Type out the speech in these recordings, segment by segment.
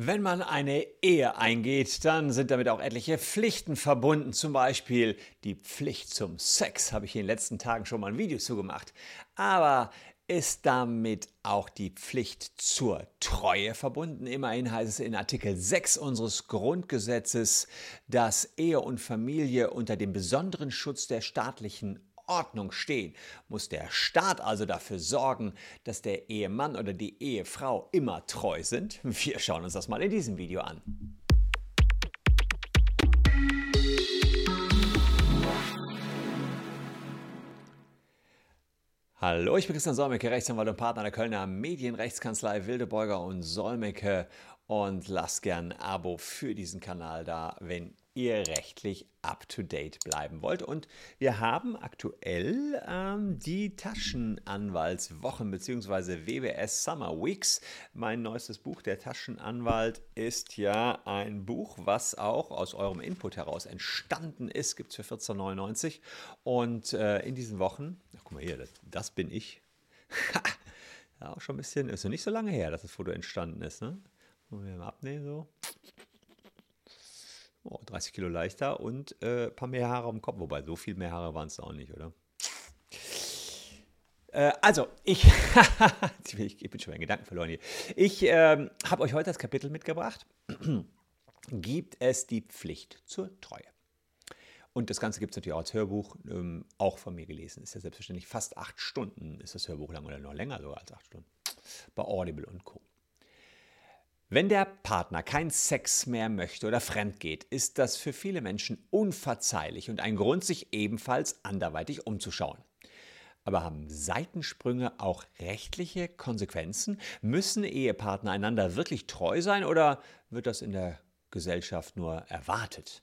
Wenn man eine Ehe eingeht, dann sind damit auch etliche Pflichten verbunden. Zum Beispiel die Pflicht zum Sex, habe ich in den letzten Tagen schon mal ein Video zugemacht. Aber ist damit auch die Pflicht zur Treue verbunden? Immerhin heißt es in Artikel 6 unseres Grundgesetzes, dass Ehe und Familie unter dem besonderen Schutz der staatlichen Ordnung stehen, muss der Staat also dafür sorgen, dass der Ehemann oder die Ehefrau immer treu sind? Wir schauen uns das mal in diesem Video an. Hallo, ich bin Christian Solmecke, Rechtsanwalt und Partner der Kölner Medienrechtskanzlei Wildebeuger und Solmecke und lasst gern ein Abo für diesen Kanal da, wenn ihr rechtlich up-to-date bleiben wollt. Und wir haben aktuell ähm, die Taschenanwaltswochen bzw. WBS Summer Weeks. Mein neuestes Buch, Der Taschenanwalt, ist ja ein Buch, was auch aus eurem Input heraus entstanden ist. Gibt es für 14,99. Und äh, in diesen Wochen, ach, guck mal hier, das, das bin ich. ja, auch schon ein bisschen, ist ja nicht so lange her, dass das Foto entstanden ist. Ne? Wollen wir abnehmen so. Oh, 30 Kilo leichter und ein äh, paar mehr Haare am Kopf. Wobei, so viel mehr Haare waren es auch nicht, oder? Äh, also, ich, ich bin schon in Gedanken verloren hier. Ich ähm, habe euch heute das Kapitel mitgebracht. gibt es die Pflicht zur Treue? Und das Ganze gibt es natürlich auch als Hörbuch, ähm, auch von mir gelesen. Ist ja selbstverständlich fast acht Stunden ist das Hörbuch lang oder noch länger sogar als acht Stunden. Bei Audible und Co. Wenn der Partner keinen Sex mehr möchte oder fremd geht, ist das für viele Menschen unverzeihlich und ein Grund, sich ebenfalls anderweitig umzuschauen. Aber haben Seitensprünge auch rechtliche Konsequenzen? Müssen Ehepartner einander wirklich treu sein oder wird das in der Gesellschaft nur erwartet?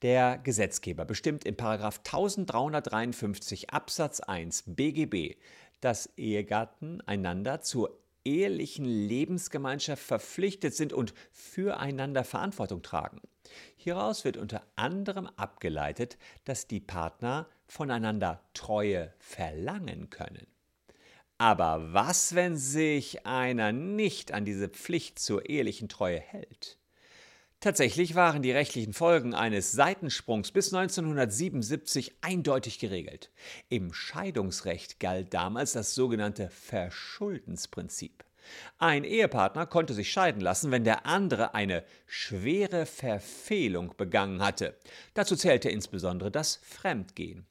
Der Gesetzgeber bestimmt in 1353 Absatz 1 BGB, dass Ehegatten einander zur ehelichen Lebensgemeinschaft verpflichtet sind und füreinander Verantwortung tragen. Hieraus wird unter anderem abgeleitet, dass die Partner voneinander Treue verlangen können. Aber was, wenn sich einer nicht an diese Pflicht zur ehelichen Treue hält? Tatsächlich waren die rechtlichen Folgen eines Seitensprungs bis 1977 eindeutig geregelt. Im Scheidungsrecht galt damals das sogenannte Verschuldensprinzip. Ein Ehepartner konnte sich scheiden lassen, wenn der andere eine schwere Verfehlung begangen hatte. Dazu zählte insbesondere das Fremdgehen.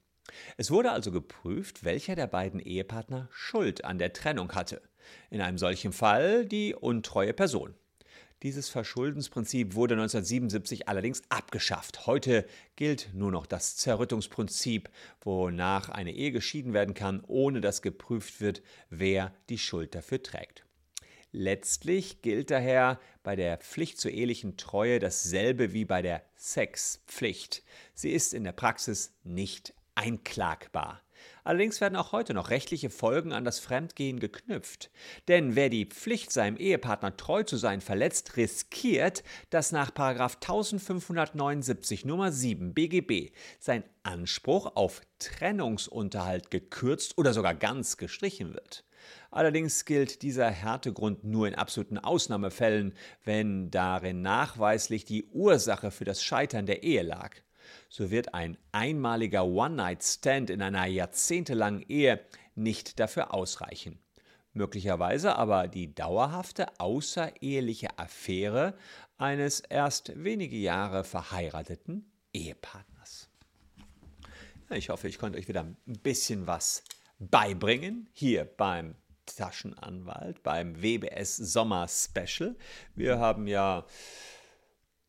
Es wurde also geprüft, welcher der beiden Ehepartner Schuld an der Trennung hatte. In einem solchen Fall die untreue Person. Dieses Verschuldensprinzip wurde 1977 allerdings abgeschafft. Heute gilt nur noch das Zerrüttungsprinzip, wonach eine Ehe geschieden werden kann, ohne dass geprüft wird, wer die Schuld dafür trägt. Letztlich gilt daher bei der Pflicht zur ehelichen Treue dasselbe wie bei der Sexpflicht. Sie ist in der Praxis nicht einklagbar. Allerdings werden auch heute noch rechtliche Folgen an das Fremdgehen geknüpft. Denn wer die Pflicht, seinem Ehepartner treu zu sein, verletzt, riskiert, dass nach 1579 Nummer 7 BGB sein Anspruch auf Trennungsunterhalt gekürzt oder sogar ganz gestrichen wird. Allerdings gilt dieser Härtegrund nur in absoluten Ausnahmefällen, wenn darin nachweislich die Ursache für das Scheitern der Ehe lag so wird ein einmaliger One-Night-Stand in einer jahrzehntelangen Ehe nicht dafür ausreichen. Möglicherweise aber die dauerhafte außereheliche Affäre eines erst wenige Jahre verheirateten Ehepartners. Ich hoffe, ich konnte euch wieder ein bisschen was beibringen hier beim Taschenanwalt, beim WBS Sommer Special. Wir haben ja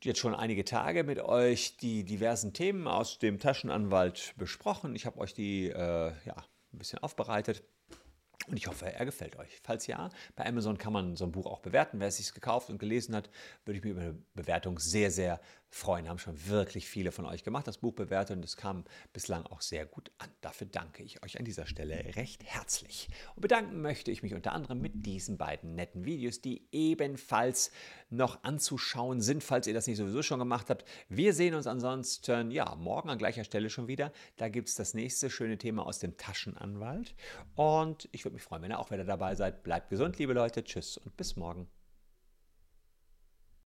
jetzt schon einige Tage mit euch die diversen Themen aus dem Taschenanwalt besprochen. Ich habe euch die äh, ja, ein bisschen aufbereitet. Und ich hoffe, er gefällt euch. Falls ja, bei Amazon kann man so ein Buch auch bewerten. Wer es sich gekauft und gelesen hat, würde ich mich über eine Bewertung sehr, sehr freuen. Haben schon wirklich viele von euch gemacht, das Buch bewertet und es kam bislang auch sehr gut an. Dafür danke ich euch an dieser Stelle recht herzlich. Und bedanken möchte ich mich unter anderem mit diesen beiden netten Videos, die ebenfalls noch anzuschauen sind, falls ihr das nicht sowieso schon gemacht habt. Wir sehen uns ansonsten, ja, morgen an gleicher Stelle schon wieder. Da gibt es das nächste schöne Thema aus dem Taschenanwalt. Und ich würde mich freuen, wenn ihr auch wieder dabei seid. Bleibt gesund, liebe Leute. Tschüss und bis morgen.